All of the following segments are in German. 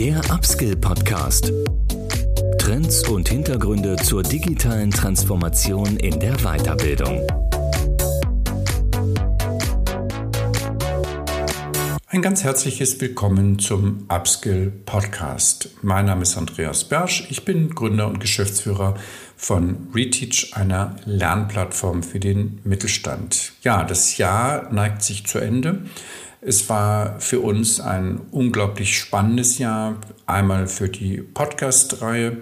Der Upskill Podcast. Trends und Hintergründe zur digitalen Transformation in der Weiterbildung. Ein ganz herzliches Willkommen zum Upskill Podcast. Mein Name ist Andreas Bersch. Ich bin Gründer und Geschäftsführer von Reteach, einer Lernplattform für den Mittelstand. Ja, das Jahr neigt sich zu Ende. Es war für uns ein unglaublich spannendes Jahr, einmal für die Podcast-Reihe,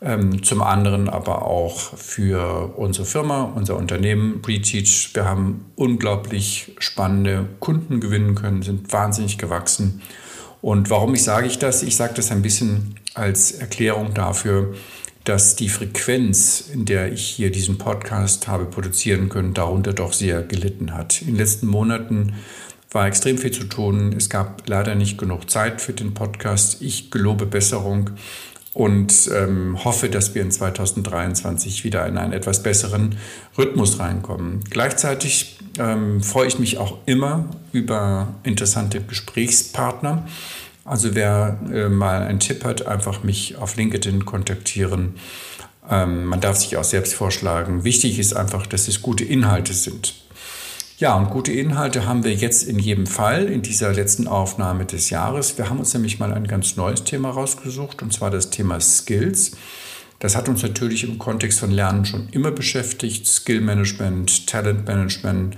ähm, zum anderen aber auch für unsere Firma, unser Unternehmen Reteach. Wir haben unglaublich spannende Kunden gewinnen können, sind wahnsinnig gewachsen. Und warum ich sage ich das? Ich sage das ein bisschen als Erklärung dafür, dass die Frequenz, in der ich hier diesen Podcast habe produzieren können, darunter doch sehr gelitten hat. In den letzten Monaten war extrem viel zu tun. Es gab leider nicht genug Zeit für den Podcast. Ich gelobe Besserung und ähm, hoffe, dass wir in 2023 wieder in einen etwas besseren Rhythmus reinkommen. Gleichzeitig ähm, freue ich mich auch immer über interessante Gesprächspartner. Also wer äh, mal einen Tipp hat, einfach mich auf LinkedIn kontaktieren. Ähm, man darf sich auch selbst vorschlagen. Wichtig ist einfach, dass es gute Inhalte sind. Ja, und gute Inhalte haben wir jetzt in jedem Fall in dieser letzten Aufnahme des Jahres. Wir haben uns nämlich mal ein ganz neues Thema rausgesucht, und zwar das Thema Skills. Das hat uns natürlich im Kontext von Lernen schon immer beschäftigt, Skill Management, Talent Management.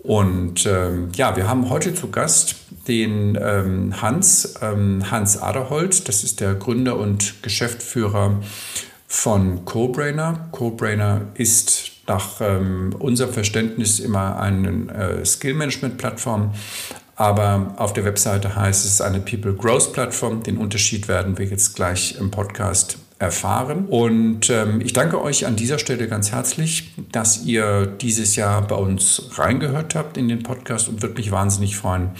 Und ähm, ja, wir haben heute zu Gast den ähm, Hans, ähm, Hans Aderholt. Das ist der Gründer und Geschäftsführer von CoBrainer. CoBrainer ist nach ähm, unserem Verständnis immer eine äh, Skill-Management-Plattform. Aber auf der Webseite heißt es eine People Growth Plattform. Den Unterschied werden wir jetzt gleich im Podcast erfahren. Und ähm, ich danke euch an dieser Stelle ganz herzlich, dass ihr dieses Jahr bei uns reingehört habt in den Podcast und würde mich wahnsinnig freuen,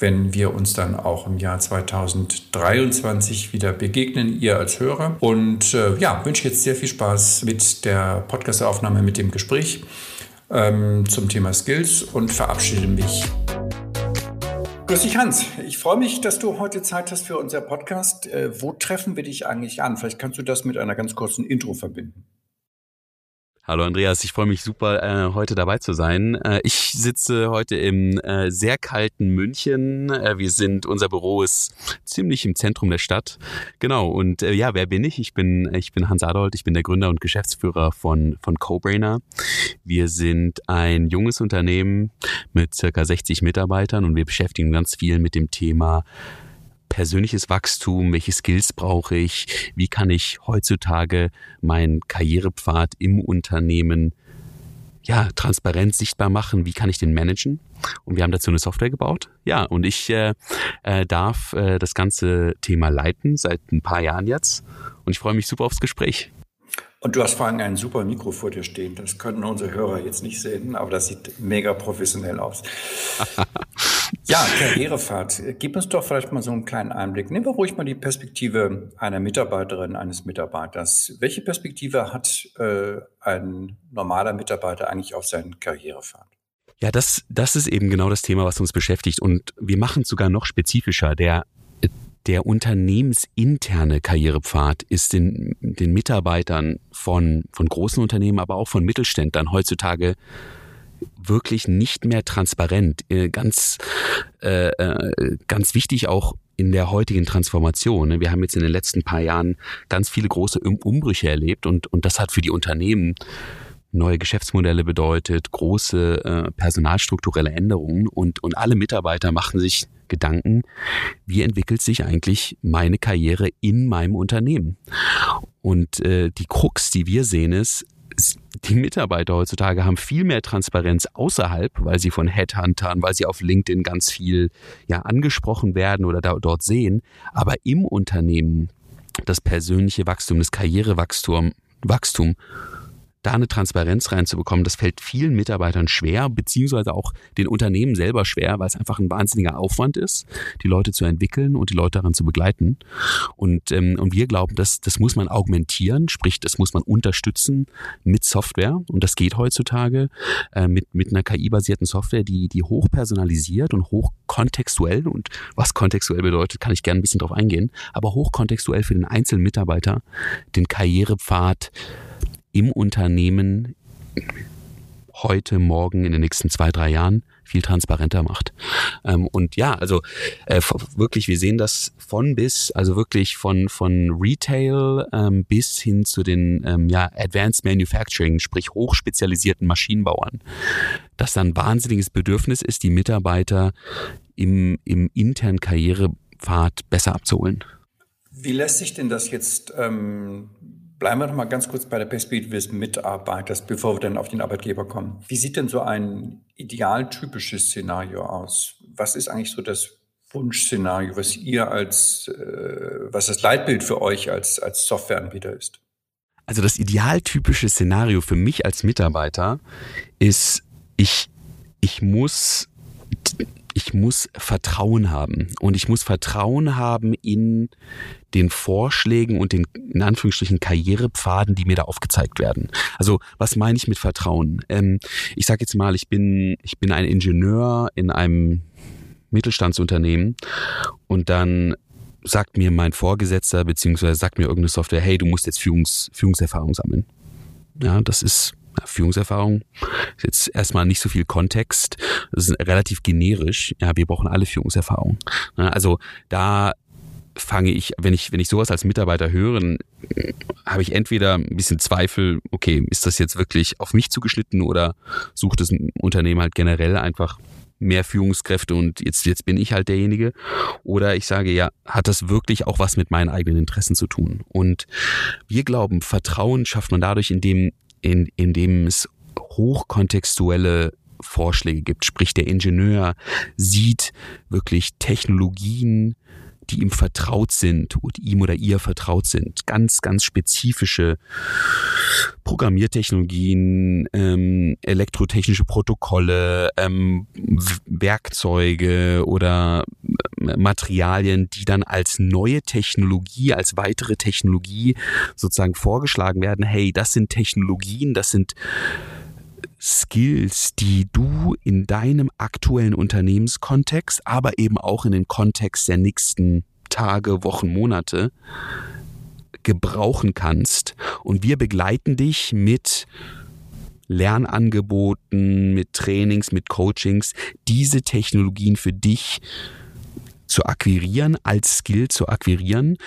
wenn wir uns dann auch im Jahr 2023 wieder begegnen, ihr als Hörer. Und äh, ja, wünsche jetzt sehr viel Spaß mit der Podcastaufnahme, mit dem Gespräch ähm, zum Thema Skills und verabschiede mich. Grüß dich, Hans. Ich freue mich, dass du heute Zeit hast für unser Podcast. Äh, wo treffen wir dich eigentlich an? Vielleicht kannst du das mit einer ganz kurzen Intro verbinden. Hallo Andreas, ich freue mich super, äh, heute dabei zu sein. Äh, ich sitze heute im äh, sehr kalten München. Wir sind, unser Büro ist ziemlich im Zentrum der Stadt. Genau, und ja, wer bin ich? Ich bin, ich bin Hans Adolf, ich bin der Gründer und Geschäftsführer von, von CoBrainer. Wir sind ein junges Unternehmen mit circa 60 Mitarbeitern und wir beschäftigen ganz viel mit dem Thema persönliches Wachstum, welche Skills brauche ich, wie kann ich heutzutage meinen Karrierepfad im Unternehmen ja, transparent sichtbar machen, wie kann ich den managen? Und wir haben dazu eine Software gebaut. Ja, und ich äh, äh, darf äh, das ganze Thema leiten seit ein paar Jahren jetzt. Und ich freue mich super aufs Gespräch. Und du hast vor allem ein super Mikro vor dir stehen. Das können unsere Hörer jetzt nicht sehen, aber das sieht mega professionell aus. ja, Karrierefahrt. Gib uns doch vielleicht mal so einen kleinen Einblick. Nehmen wir ruhig mal die Perspektive einer Mitarbeiterin, eines Mitarbeiters. Welche Perspektive hat äh, ein normaler Mitarbeiter eigentlich auf seinen Karrierepfad? Ja, das, das ist eben genau das Thema, was uns beschäftigt. Und wir machen es sogar noch spezifischer. Der der unternehmensinterne Karrierepfad ist den, den Mitarbeitern von, von großen Unternehmen, aber auch von Mittelständlern heutzutage wirklich nicht mehr transparent. Äh, ganz, äh, äh, ganz wichtig auch in der heutigen Transformation. Ne? Wir haben jetzt in den letzten paar Jahren ganz viele große Umbrüche erlebt und, und das hat für die Unternehmen neue Geschäftsmodelle bedeutet, große äh, personalstrukturelle Änderungen und, und alle Mitarbeiter machen sich Gedanken, wie entwickelt sich eigentlich meine Karriere in meinem Unternehmen? Und äh, die Krux, die wir sehen, ist, die Mitarbeiter heutzutage haben viel mehr Transparenz außerhalb, weil sie von Headhuntern, weil sie auf LinkedIn ganz viel ja angesprochen werden oder da, dort sehen, aber im Unternehmen das persönliche Wachstum, das Karrierewachstum, Wachstum da eine Transparenz reinzubekommen, das fällt vielen Mitarbeitern schwer, beziehungsweise auch den Unternehmen selber schwer, weil es einfach ein wahnsinniger Aufwand ist, die Leute zu entwickeln und die Leute daran zu begleiten. Und, ähm, und wir glauben, dass das muss man augmentieren, sprich, das muss man unterstützen mit Software. Und das geht heutzutage äh, mit, mit einer KI-basierten Software, die, die hoch personalisiert und hoch kontextuell und was kontextuell bedeutet, kann ich gerne ein bisschen drauf eingehen, aber hoch kontextuell für den einzelnen Mitarbeiter den Karrierepfad im Unternehmen heute, morgen, in den nächsten zwei, drei Jahren viel transparenter macht. Ähm, und ja, also äh, wirklich, wir sehen das von bis, also wirklich von, von Retail ähm, bis hin zu den ähm, ja, Advanced Manufacturing, sprich hochspezialisierten Maschinenbauern, dass dann ein wahnsinniges Bedürfnis ist, die Mitarbeiter im, im internen Karrierepfad besser abzuholen. Wie lässt sich denn das jetzt ähm, Bleiben wir noch mal ganz kurz bei der Perspektive des Mitarbeiters, bevor wir dann auf den Arbeitgeber kommen. Wie sieht denn so ein idealtypisches Szenario aus? Was ist eigentlich so das Wunschszenario, was ihr als, äh, was das Leitbild für euch als, als Softwareanbieter ist? Also das idealtypische Szenario für mich als Mitarbeiter ist, ich, ich muss ich muss Vertrauen haben. Und ich muss Vertrauen haben in den Vorschlägen und den, in Anführungsstrichen, Karrierepfaden, die mir da aufgezeigt werden. Also, was meine ich mit Vertrauen? Ähm, ich sage jetzt mal, ich bin, ich bin ein Ingenieur in einem Mittelstandsunternehmen und dann sagt mir mein Vorgesetzter beziehungsweise sagt mir irgendeine Software, hey, du musst jetzt Führungs, Führungserfahrung sammeln. Ja, das ist Führungserfahrung ist jetzt erstmal nicht so viel Kontext. Das ist relativ generisch. Ja, wir brauchen alle Führungserfahrung. Also da fange ich, wenn ich, wenn ich sowas als Mitarbeiter höre, dann habe ich entweder ein bisschen Zweifel, okay, ist das jetzt wirklich auf mich zugeschnitten oder sucht das Unternehmen halt generell einfach mehr Führungskräfte und jetzt, jetzt bin ich halt derjenige. Oder ich sage, ja, hat das wirklich auch was mit meinen eigenen Interessen zu tun? Und wir glauben, Vertrauen schafft man dadurch, indem in, in dem es hochkontextuelle Vorschläge gibt. Sprich, der Ingenieur sieht wirklich Technologien, die ihm vertraut sind und ihm oder ihr vertraut sind. Ganz, ganz spezifische Programmiertechnologien, ähm, elektrotechnische Protokolle, ähm, Werkzeuge oder äh, Materialien, die dann als neue Technologie, als weitere Technologie sozusagen vorgeschlagen werden. Hey, das sind Technologien, das sind Skills, die du in deinem aktuellen Unternehmenskontext, aber eben auch in den Kontext der nächsten Tage, Wochen, Monate gebrauchen kannst. Und wir begleiten dich mit Lernangeboten, mit Trainings, mit Coachings, diese Technologien für dich zu akquirieren, als Skill zu akquirieren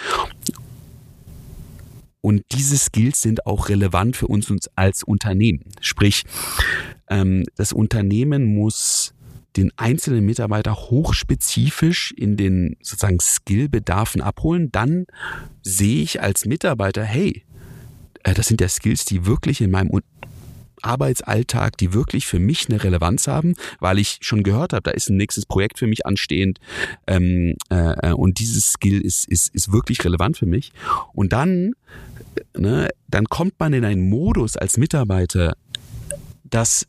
und diese Skills sind auch relevant für uns, als Unternehmen. Sprich, ähm, das Unternehmen muss den einzelnen Mitarbeiter hochspezifisch in den sozusagen Skillbedarfen abholen. Dann sehe ich als Mitarbeiter, hey, äh, das sind ja Skills, die wirklich in meinem Arbeitsalltag, die wirklich für mich eine Relevanz haben, weil ich schon gehört habe, da ist ein nächstes Projekt für mich anstehend ähm, äh, äh und dieses Skill ist, ist, ist wirklich relevant für mich. Und dann ne, dann kommt man in einen Modus als Mitarbeiter, dass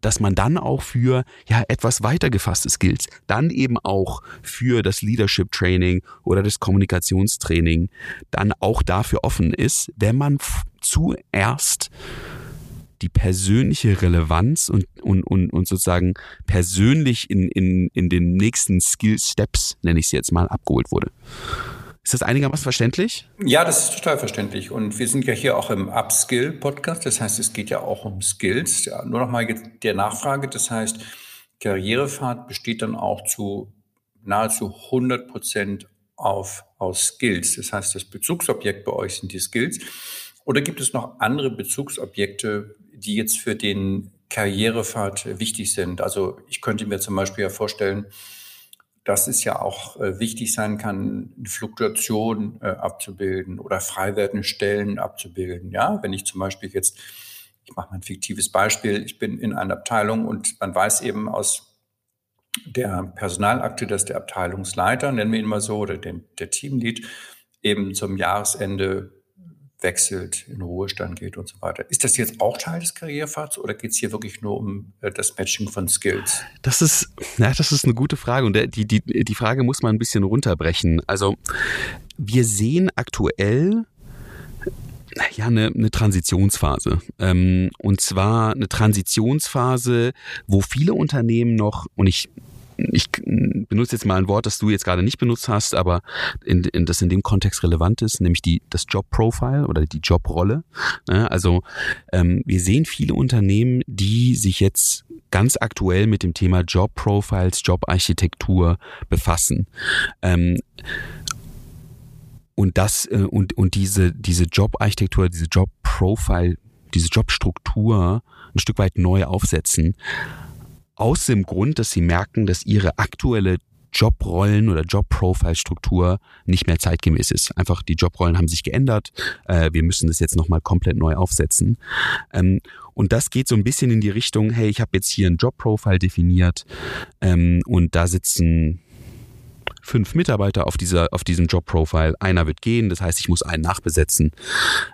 dass man dann auch für ja etwas weitergefasste Skills, dann eben auch für das Leadership Training oder das Kommunikationstraining dann auch dafür offen ist, wenn man zuerst die persönliche Relevanz und, und, und, und sozusagen persönlich in, in, in den nächsten Skill Steps, nenne ich es jetzt mal, abgeholt wurde. Ist das einigermaßen verständlich? Ja, das ist total verständlich. Und wir sind ja hier auch im Upskill-Podcast. Das heißt, es geht ja auch um Skills. Ja, nur noch mal der Nachfrage. Das heißt, Karrierefahrt besteht dann auch zu nahezu 100 Prozent auf, aus Skills. Das heißt, das Bezugsobjekt bei euch sind die Skills. Oder gibt es noch andere Bezugsobjekte, die jetzt für den Karrierefahrt wichtig sind? Also ich könnte mir zum Beispiel ja vorstellen, dass es ja auch äh, wichtig sein kann, eine Fluktuation äh, abzubilden oder frei werdende Stellen abzubilden. Ja, wenn ich zum Beispiel jetzt, ich mache mal ein fiktives Beispiel, ich bin in einer Abteilung und man weiß eben aus der Personalakte, dass der Abteilungsleiter, nennen wir ihn mal so, oder den, der Teamlead, eben zum Jahresende wechselt, in Ruhestand geht und so weiter. Ist das jetzt auch Teil des Karrierepfads oder geht es hier wirklich nur um äh, das Matching von Skills? Das ist, ja, das ist eine gute Frage und die, die, die Frage muss man ein bisschen runterbrechen. Also wir sehen aktuell ja, eine, eine Transitionsphase. Ähm, und zwar eine Transitionsphase, wo viele Unternehmen noch, und ich ich benutze jetzt mal ein Wort, das du jetzt gerade nicht benutzt hast, aber in, in, das in dem Kontext relevant ist, nämlich die, das Job Profile oder die Jobrolle. Ne? Also ähm, wir sehen viele Unternehmen, die sich jetzt ganz aktuell mit dem Thema Job Profiles, Jobarchitektur befassen. Ähm, und das äh, und und diese diese Jobarchitektur, diese Jobprofile, diese Jobstruktur ein Stück weit neu aufsetzen aus dem Grund, dass sie merken, dass ihre aktuelle Jobrollen oder Jobprofile-Struktur nicht mehr zeitgemäß ist. Einfach die Jobrollen haben sich geändert. Äh, wir müssen das jetzt nochmal komplett neu aufsetzen. Ähm, und das geht so ein bisschen in die Richtung, hey, ich habe jetzt hier ein Jobprofile definiert ähm, und da sitzen fünf Mitarbeiter auf dieser auf diesem Jobprofile. Einer wird gehen, das heißt, ich muss einen nachbesetzen.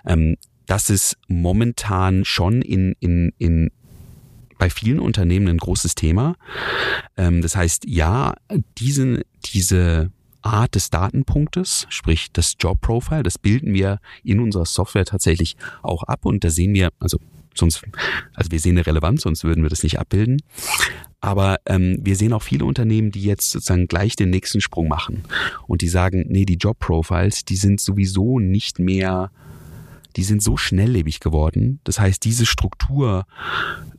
Ähm, das ist momentan schon in, in, in bei vielen Unternehmen ein großes Thema. Ähm, das heißt, ja, diesen, diese Art des Datenpunktes, sprich das Job Profile, das bilden wir in unserer Software tatsächlich auch ab und da sehen wir, also sonst, also wir sehen eine Relevanz, sonst würden wir das nicht abbilden. Aber ähm, wir sehen auch viele Unternehmen, die jetzt sozusagen gleich den nächsten Sprung machen und die sagen, nee, die Job Profiles, die sind sowieso nicht mehr die sind so schnelllebig geworden. Das heißt, diese Struktur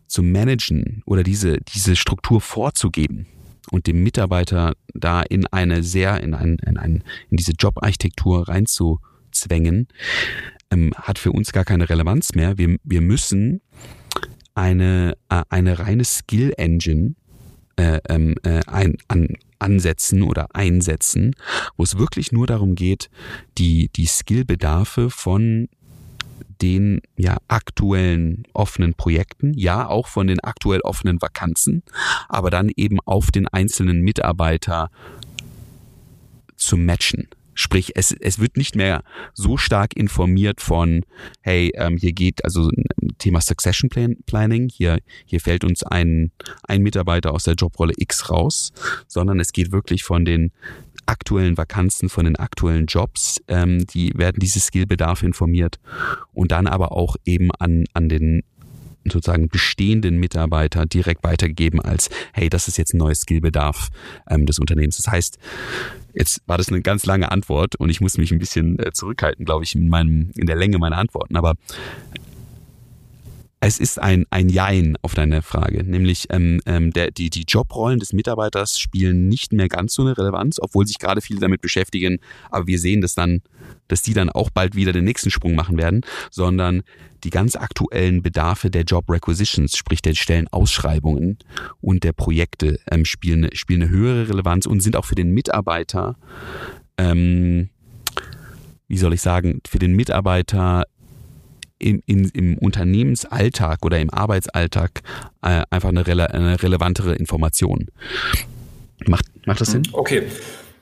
zu managen oder diese, diese Struktur vorzugeben und dem Mitarbeiter da in eine sehr, in, ein, in, ein, in diese Jobarchitektur reinzuzwängen, ähm, hat für uns gar keine Relevanz mehr. Wir, wir müssen eine, äh, eine reine Skill Engine äh, ähm, äh, ein, an, ansetzen oder einsetzen, wo es wirklich nur darum geht, die, die Skillbedarfe von den ja aktuellen offenen Projekten, ja auch von den aktuell offenen Vakanzen, aber dann eben auf den einzelnen Mitarbeiter zu matchen. Sprich, es, es wird nicht mehr so stark informiert von, hey, ähm, hier geht also Thema Succession Planning, hier, hier fällt uns ein, ein Mitarbeiter aus der Jobrolle X raus, sondern es geht wirklich von den aktuellen Vakanzen, von den aktuellen Jobs, ähm, die werden diese Skillbedarfe informiert und dann aber auch eben an, an den sozusagen bestehenden Mitarbeiter direkt weitergegeben als, hey, das ist jetzt ein neues Skillbedarf ähm, des Unternehmens. Das heißt, jetzt war das eine ganz lange Antwort und ich muss mich ein bisschen äh, zurückhalten, glaube ich, in, meinem, in der Länge meiner Antworten. Aber es ist ein, ein Jein auf deine Frage, nämlich ähm, ähm, der, die, die Jobrollen des Mitarbeiters spielen nicht mehr ganz so eine Relevanz, obwohl sich gerade viele damit beschäftigen, aber wir sehen, dass dann, dass die dann auch bald wieder den nächsten Sprung machen werden, sondern die ganz aktuellen Bedarfe der Job Requisitions, sprich der Stellenausschreibungen und der Projekte ähm, spielen, spielen eine höhere Relevanz und sind auch für den Mitarbeiter ähm, wie soll ich sagen, für den Mitarbeiter im, im, im Unternehmensalltag oder im Arbeitsalltag äh, einfach eine, rele eine relevantere Information. Macht, macht das Sinn? Okay.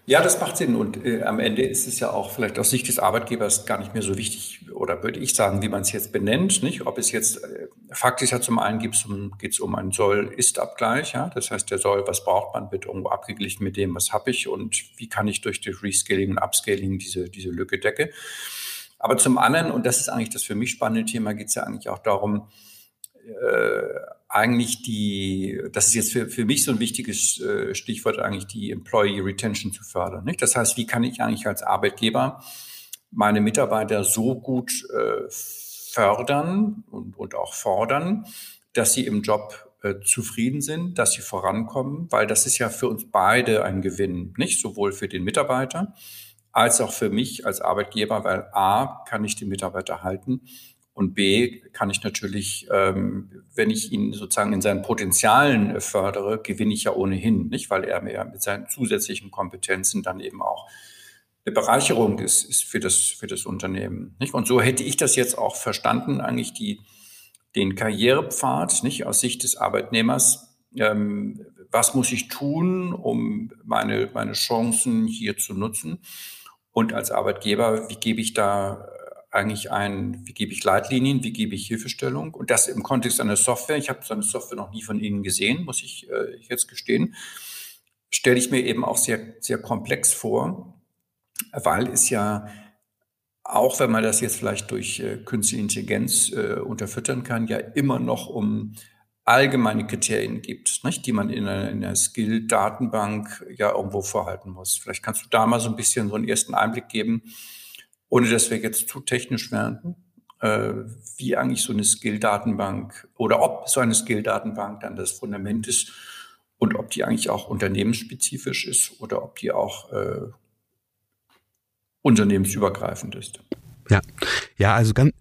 Ja, das macht Sinn. Und äh, am Ende ist es ja auch vielleicht aus Sicht des Arbeitgebers gar nicht mehr so wichtig, oder würde ich sagen, wie man es jetzt benennt. Nicht? Ob es jetzt äh, faktisch ja zum einen geht es um, geht's um einen Soll-Ist-Abgleich. Ja? Das heißt, der Soll, was braucht man, wird irgendwo abgeglichen mit dem, was habe ich und wie kann ich durch die Rescaling und Upscaling diese, diese Lücke decke. Aber zum anderen, und das ist eigentlich das für mich spannende Thema, geht es ja eigentlich auch darum, äh, eigentlich die, das ist jetzt für, für mich so ein wichtiges äh, Stichwort, eigentlich die Employee Retention zu fördern. Nicht? Das heißt, wie kann ich eigentlich als Arbeitgeber meine Mitarbeiter so gut äh, fördern und, und auch fordern, dass sie im Job äh, zufrieden sind, dass sie vorankommen, weil das ist ja für uns beide ein Gewinn, nicht sowohl für den Mitarbeiter, als auch für mich als Arbeitgeber, weil A, kann ich den Mitarbeiter halten und B, kann ich natürlich, ähm, wenn ich ihn sozusagen in seinen Potenzialen fördere, gewinne ich ja ohnehin, nicht? Weil er mir mit seinen zusätzlichen Kompetenzen dann eben auch eine Bereicherung ist, ist für das, für das Unternehmen, nicht? Und so hätte ich das jetzt auch verstanden, eigentlich die, den Karrierepfad, nicht? Aus Sicht des Arbeitnehmers, ähm, was muss ich tun, um meine, meine Chancen hier zu nutzen? Und als Arbeitgeber, wie gebe ich da eigentlich ein, wie gebe ich Leitlinien, wie gebe ich Hilfestellung und das im Kontext einer Software. Ich habe so eine Software noch nie von Ihnen gesehen, muss ich äh, jetzt gestehen. Stelle ich mir eben auch sehr, sehr komplex vor, weil es ja auch wenn man das jetzt vielleicht durch äh, künstliche Intelligenz äh, unterfüttern kann, ja immer noch um allgemeine Kriterien gibt, nicht, die man in einer, in einer Skill-Datenbank ja irgendwo vorhalten muss. Vielleicht kannst du da mal so ein bisschen so einen ersten Einblick geben, ohne dass wir jetzt zu technisch werden, äh, wie eigentlich so eine Skill-Datenbank oder ob so eine Skill-Datenbank dann das Fundament ist und ob die eigentlich auch unternehmensspezifisch ist oder ob die auch äh, unternehmensübergreifend ist. Ja, ja, also ganz,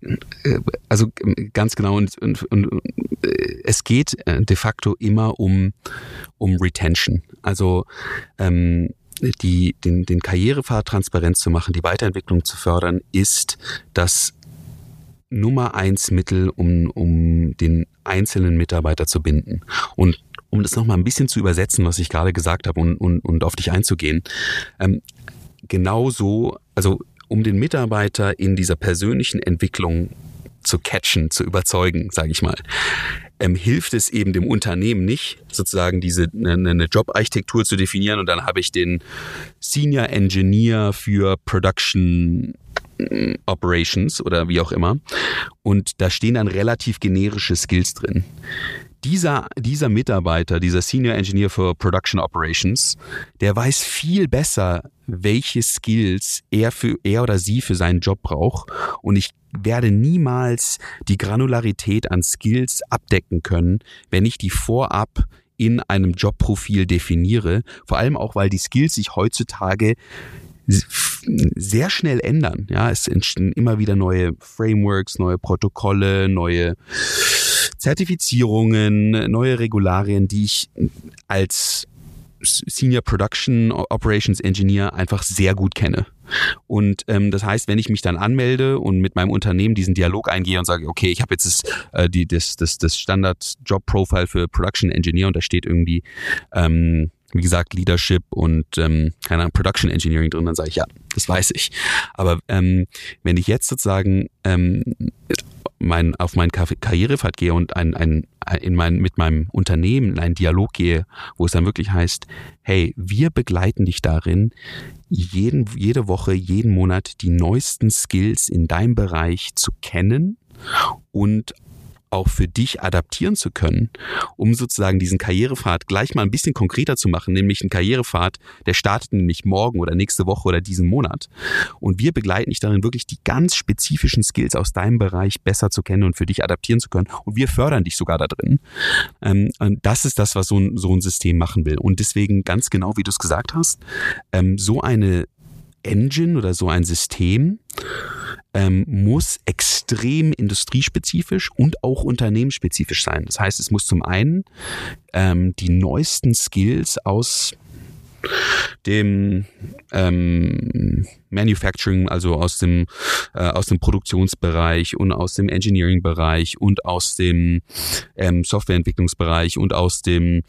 äh, also ganz genau und, und, und äh, es geht äh, de facto immer um um Retention. Also ähm, die den den Karrierepfad transparent zu machen, die Weiterentwicklung zu fördern, ist das Nummer eins Mittel, um um den einzelnen Mitarbeiter zu binden und um das nochmal ein bisschen zu übersetzen, was ich gerade gesagt habe und, und, und auf dich einzugehen. Ähm, genauso, also um den Mitarbeiter in dieser persönlichen Entwicklung zu catchen, zu überzeugen, sage ich mal, ähm, hilft es eben dem Unternehmen nicht, sozusagen diese eine, eine Jobarchitektur zu definieren und dann habe ich den Senior Engineer für Production mm, Operations oder wie auch immer. Und da stehen dann relativ generische Skills drin dieser, dieser Mitarbeiter, dieser Senior Engineer for Production Operations, der weiß viel besser, welche Skills er für, er oder sie für seinen Job braucht. Und ich werde niemals die Granularität an Skills abdecken können, wenn ich die vorab in einem Jobprofil definiere. Vor allem auch, weil die Skills sich heutzutage sehr schnell ändern. Ja, es entstehen immer wieder neue Frameworks, neue Protokolle, neue Zertifizierungen, neue Regularien, die ich als Senior Production Operations Engineer einfach sehr gut kenne. Und ähm, das heißt, wenn ich mich dann anmelde und mit meinem Unternehmen diesen Dialog eingehe und sage, okay, ich habe jetzt das, äh, die, das, das, das Standard Job Profile für Production Engineer und da steht irgendwie ähm, wie gesagt, Leadership und ähm, keine Ahnung, Production Engineering drin, dann sage ich, ja, das weiß ich. Aber ähm, wenn ich jetzt sozusagen ähm, mein, auf meinen Karrierepfad gehe und ein, ein, in mein, mit meinem Unternehmen in einen Dialog gehe, wo es dann wirklich heißt, hey, wir begleiten dich darin, jeden, jede Woche, jeden Monat die neuesten Skills in deinem Bereich zu kennen und auch für dich adaptieren zu können, um sozusagen diesen Karrierepfad gleich mal ein bisschen konkreter zu machen, nämlich ein Karrierepfad, der startet nämlich morgen oder nächste Woche oder diesen Monat. Und wir begleiten dich darin, wirklich die ganz spezifischen Skills aus deinem Bereich besser zu kennen und für dich adaptieren zu können. Und wir fördern dich sogar da drin. Ähm, das ist das, was so ein, so ein System machen will. Und deswegen ganz genau, wie du es gesagt hast, ähm, so eine Engine oder so ein System ähm, muss extrem industriespezifisch und auch unternehmensspezifisch sein. Das heißt, es muss zum einen ähm, die neuesten Skills aus dem ähm, Manufacturing, also aus dem äh, aus dem Produktionsbereich und aus dem Engineering-Bereich und aus dem ähm, Softwareentwicklungsbereich und aus dem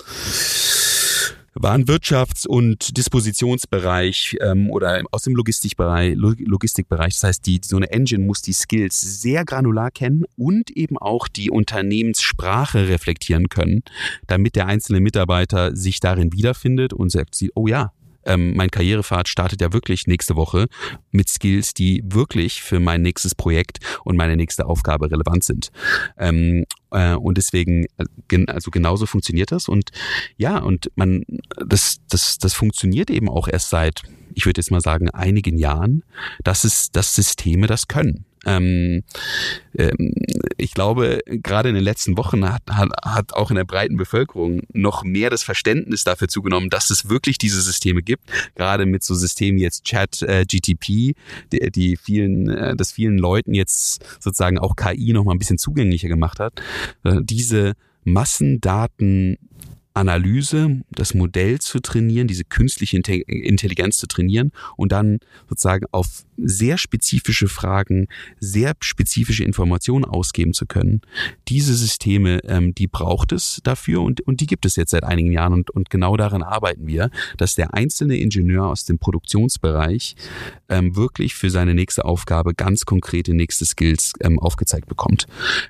Warenwirtschafts- und Dispositionsbereich ähm, oder aus dem Logistikbereich, Logistikbereich. Das heißt, die, so eine Engine muss die Skills sehr granular kennen und eben auch die Unternehmenssprache reflektieren können, damit der einzelne Mitarbeiter sich darin wiederfindet und sagt, oh ja, ähm, mein Karrierepfad startet ja wirklich nächste Woche mit Skills, die wirklich für mein nächstes Projekt und meine nächste Aufgabe relevant sind. Ähm, äh, und deswegen, äh, also genauso funktioniert das. Und ja, und man, das, das, das funktioniert eben auch erst seit, ich würde jetzt mal sagen, einigen Jahren, dass es, dass Systeme das können. Ähm, ähm, ich glaube, gerade in den letzten Wochen hat, hat, hat auch in der breiten Bevölkerung noch mehr das Verständnis dafür zugenommen, dass es wirklich diese Systeme gibt. Gerade mit so Systemen jetzt Chat, äh, GTP, die, die vielen, äh, das vielen Leuten jetzt sozusagen auch KI noch mal ein bisschen zugänglicher gemacht hat. Äh, diese Massendaten Analyse, das Modell zu trainieren, diese künstliche Intelligenz zu trainieren und dann sozusagen auf sehr spezifische Fragen, sehr spezifische Informationen ausgeben zu können. Diese Systeme, ähm, die braucht es dafür und, und die gibt es jetzt seit einigen Jahren und, und genau daran arbeiten wir, dass der einzelne Ingenieur aus dem Produktionsbereich ähm, wirklich für seine nächste Aufgabe ganz konkrete nächste Skills ähm, aufgezeigt bekommt.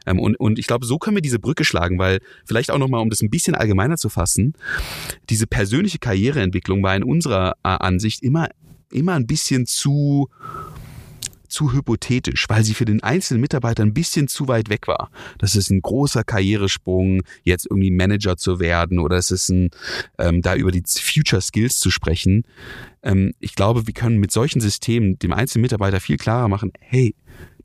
Ähm, und, und ich glaube, so können wir diese Brücke schlagen, weil vielleicht auch nochmal, um das ein bisschen allgemeiner zu fassen, diese persönliche Karriereentwicklung war in unserer äh, Ansicht immer, immer ein bisschen zu, zu hypothetisch, weil sie für den einzelnen Mitarbeiter ein bisschen zu weit weg war. Das ist ein großer Karrieresprung, jetzt irgendwie Manager zu werden oder es ist ein, ähm, da über die Future Skills zu sprechen. Ähm, ich glaube, wir können mit solchen Systemen dem einzelnen Mitarbeiter viel klarer machen, hey,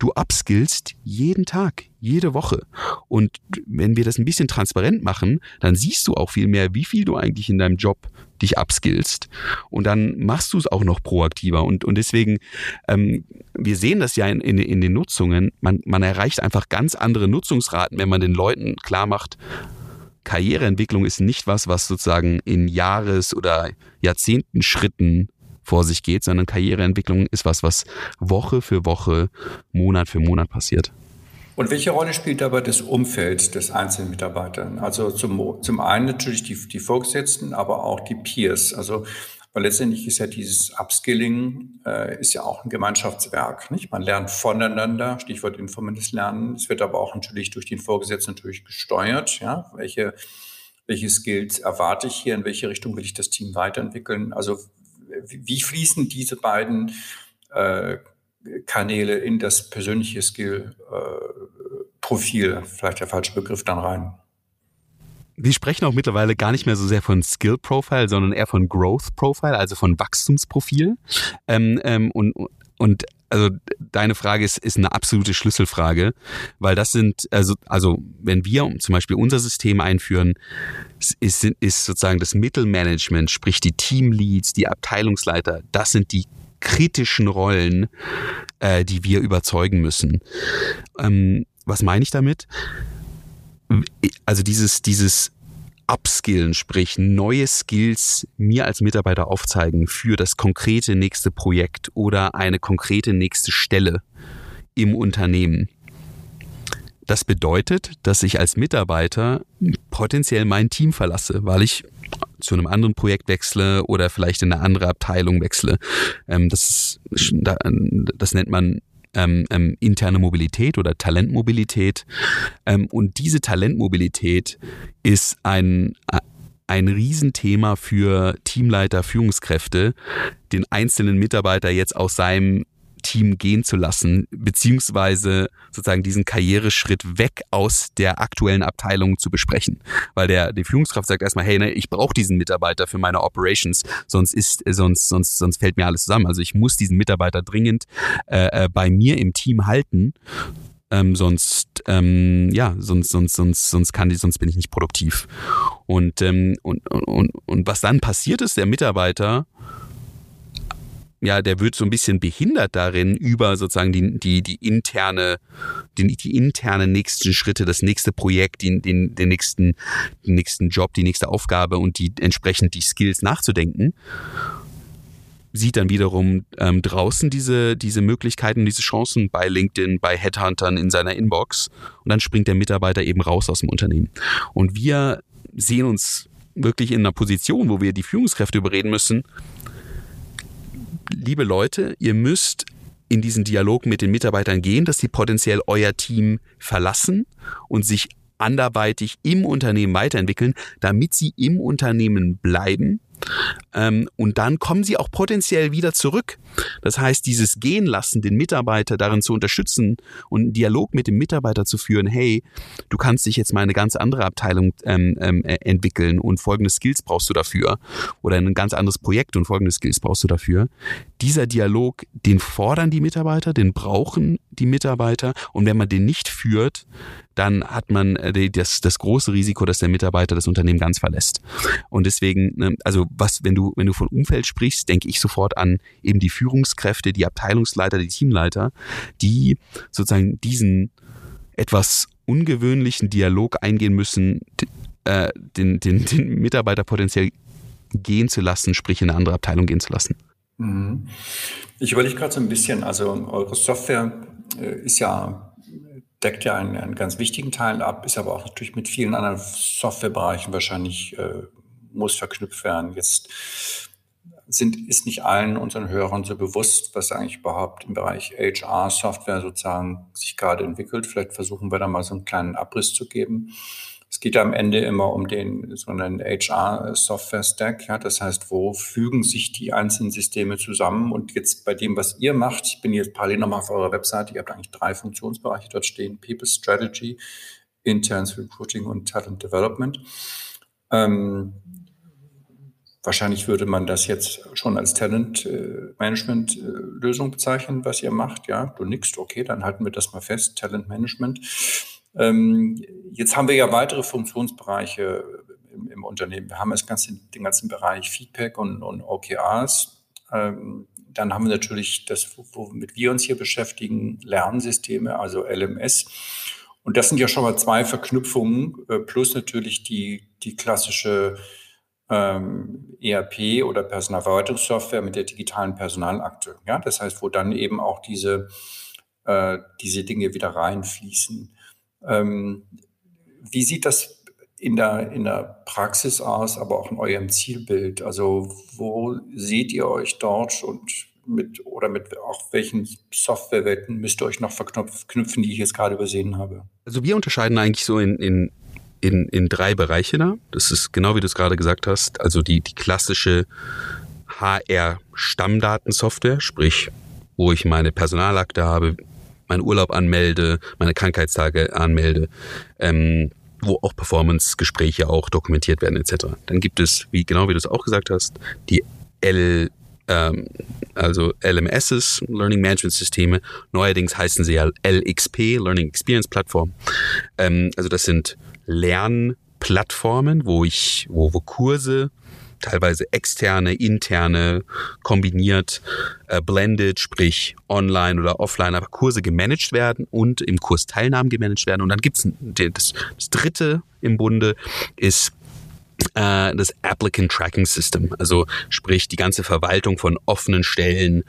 du upskillst jeden Tag, jede Woche. Und wenn wir das ein bisschen transparent machen, dann siehst du auch viel mehr, wie viel du eigentlich in deinem Job dich upskillst. Und dann machst du es auch noch proaktiver. Und, und deswegen, ähm, wir sehen das ja in, in, in den Nutzungen, man, man erreicht einfach ganz andere Nutzungsraten, wenn man den Leuten klar macht, Karriereentwicklung ist nicht was, was sozusagen in Jahres- oder Jahrzehnten Schritten vor sich geht, sondern Karriereentwicklung ist was, was Woche für Woche, Monat für Monat passiert. Und welche Rolle spielt dabei das Umfeld des einzelnen Mitarbeiters? Also zum, zum einen natürlich die, die Vorgesetzten, aber auch die Peers. Also weil letztendlich ist ja dieses Upskilling äh, ist ja auch ein Gemeinschaftswerk. Nicht? Man lernt voneinander, Stichwort informelles Lernen. Es wird aber auch natürlich durch den Vorgesetzten natürlich gesteuert. Ja? Welche, welche Skills erwarte ich hier? In welche Richtung will ich das Team weiterentwickeln? Also wie fließen diese beiden äh, Kanäle in das persönliche Skill-Profil, äh, vielleicht der falsche Begriff, dann rein? Wir sprechen auch mittlerweile gar nicht mehr so sehr von Skill Profile, sondern eher von Growth Profile, also von Wachstumsprofil. Ähm, ähm, und, und also deine Frage ist, ist eine absolute Schlüsselfrage, weil das sind, also, also wenn wir zum Beispiel unser System einführen, ist, ist sozusagen das Mittelmanagement, sprich die Teamleads, die Abteilungsleiter, das sind die kritischen Rollen, äh, die wir überzeugen müssen. Ähm, was meine ich damit? Also dieses, dieses upskillen, sprich neue Skills mir als Mitarbeiter aufzeigen für das konkrete nächste Projekt oder eine konkrete nächste Stelle im Unternehmen. Das bedeutet, dass ich als Mitarbeiter potenziell mein Team verlasse, weil ich zu einem anderen Projekt wechsle oder vielleicht in eine andere Abteilung wechsle. Ähm, das, ist, das nennt man ähm, ähm, interne Mobilität oder Talentmobilität. Ähm, und diese Talentmobilität ist ein, ein Riesenthema für Teamleiter, Führungskräfte, den einzelnen Mitarbeiter jetzt aus seinem Team gehen zu lassen, beziehungsweise sozusagen diesen Karriereschritt weg aus der aktuellen Abteilung zu besprechen. Weil der, die Führungskraft sagt erstmal, hey, ne, ich brauche diesen Mitarbeiter für meine Operations, sonst ist, sonst, sonst, sonst fällt mir alles zusammen. Also ich muss diesen Mitarbeiter dringend äh, äh bei mir im Team halten. Ähm, sonst ähm, ja sonst sonst sonst sonst kann die sonst bin ich nicht produktiv und ähm, und, und und was dann passiert ist der Mitarbeiter ja, der wird so ein bisschen behindert darin, über sozusagen die, die, die interne, die, die interne nächsten Schritte, das nächste Projekt, den, den, den nächsten, den nächsten Job, die nächste Aufgabe und die entsprechend die Skills nachzudenken sieht dann wiederum ähm, draußen diese, diese Möglichkeiten, diese Chancen bei LinkedIn, bei Headhuntern in seiner Inbox und dann springt der Mitarbeiter eben raus aus dem Unternehmen. Und wir sehen uns wirklich in einer Position, wo wir die Führungskräfte überreden müssen, liebe Leute, ihr müsst in diesen Dialog mit den Mitarbeitern gehen, dass sie potenziell euer Team verlassen und sich anderweitig im Unternehmen weiterentwickeln, damit sie im Unternehmen bleiben ähm, und dann kommen sie auch potenziell wieder zurück. Das heißt, dieses Gehen lassen, den Mitarbeiter darin zu unterstützen und einen Dialog mit dem Mitarbeiter zu führen, hey, du kannst dich jetzt mal eine ganz andere Abteilung ähm, ähm, äh, entwickeln und folgende Skills brauchst du dafür oder ein ganz anderes Projekt und folgende Skills brauchst du dafür. Dieser Dialog, den fordern die Mitarbeiter, den brauchen die Mitarbeiter und wenn man den nicht führt, dann hat man äh, das, das große Risiko, dass der Mitarbeiter das Unternehmen ganz verlässt. Und deswegen, ne, also was, wenn du, wenn du von Umfeld sprichst, denke ich sofort an eben die Führungskräfte, die Abteilungsleiter, die Teamleiter, die sozusagen diesen etwas ungewöhnlichen Dialog eingehen müssen, äh, den, den, den Mitarbeiter potenziell gehen zu lassen, sprich in eine andere Abteilung gehen zu lassen? Mhm. Ich überlege gerade so ein bisschen, also eure Software äh, ist ja, deckt ja einen, einen, ganz wichtigen Teil ab, ist aber auch natürlich mit vielen anderen Softwarebereichen wahrscheinlich, äh, muss verknüpft werden. Jetzt sind, ist nicht allen unseren Hörern so bewusst, was eigentlich überhaupt im Bereich HR-Software sozusagen sich gerade entwickelt. Vielleicht versuchen wir da mal so einen kleinen Abriss zu geben. Es geht am Ende immer um den so einen HR-Software-Stack. Ja, das heißt, wo fügen sich die einzelnen Systeme zusammen? Und jetzt bei dem, was ihr macht, ich bin jetzt parallel nochmal auf eurer Webseite, ihr habt eigentlich drei Funktionsbereiche dort stehen: People Strategy, Interns Recruiting und Talent Development. Ähm, Wahrscheinlich würde man das jetzt schon als Talent-Management-Lösung bezeichnen, was ihr macht. Ja, du nickst, okay, dann halten wir das mal fest, Talent-Management. Ähm, jetzt haben wir ja weitere Funktionsbereiche im, im, Unternehmen. Wir haben das ganze, den ganzen Bereich Feedback und, und OKRs. Ähm, dann haben wir natürlich das, womit wir uns hier beschäftigen, Lernsysteme, also LMS. Und das sind ja schon mal zwei Verknüpfungen, äh, plus natürlich die, die klassische ähm, ERP oder Personalverwaltungssoftware mit der digitalen Personalakte. Ja, das heißt, wo dann eben auch diese, äh, diese Dinge wieder reinfließen. Ähm, wie sieht das in der, in der Praxis aus, aber auch in eurem Zielbild? Also wo seht ihr euch dort und mit oder mit auch welchen Softwarewelten müsst ihr euch noch verknüpfen, die ich jetzt gerade übersehen habe? Also wir unterscheiden eigentlich so in, in in, in drei Bereiche da. Das ist genau wie du es gerade gesagt hast. Also die, die klassische HR-Stammdatensoftware, sprich, wo ich meine Personalakte habe, meinen Urlaub anmelde, meine Krankheitstage anmelde, ähm, wo auch Performance-Gespräche auch dokumentiert werden etc. Dann gibt es, wie genau wie du es auch gesagt hast, die L ähm, also LMSs, Learning Management Systeme. Neuerdings heißen sie ja LXP, Learning Experience Platform. Ähm, also das sind Lernplattformen, wo ich, wo, wo Kurse teilweise externe, interne, kombiniert, äh, blended, sprich online oder offline, aber Kurse gemanagt werden und im Kurs Teilnahmen gemanagt werden. Und dann gibt's das, das dritte im Bunde ist äh, das Applicant Tracking System, also sprich die ganze Verwaltung von offenen Stellen,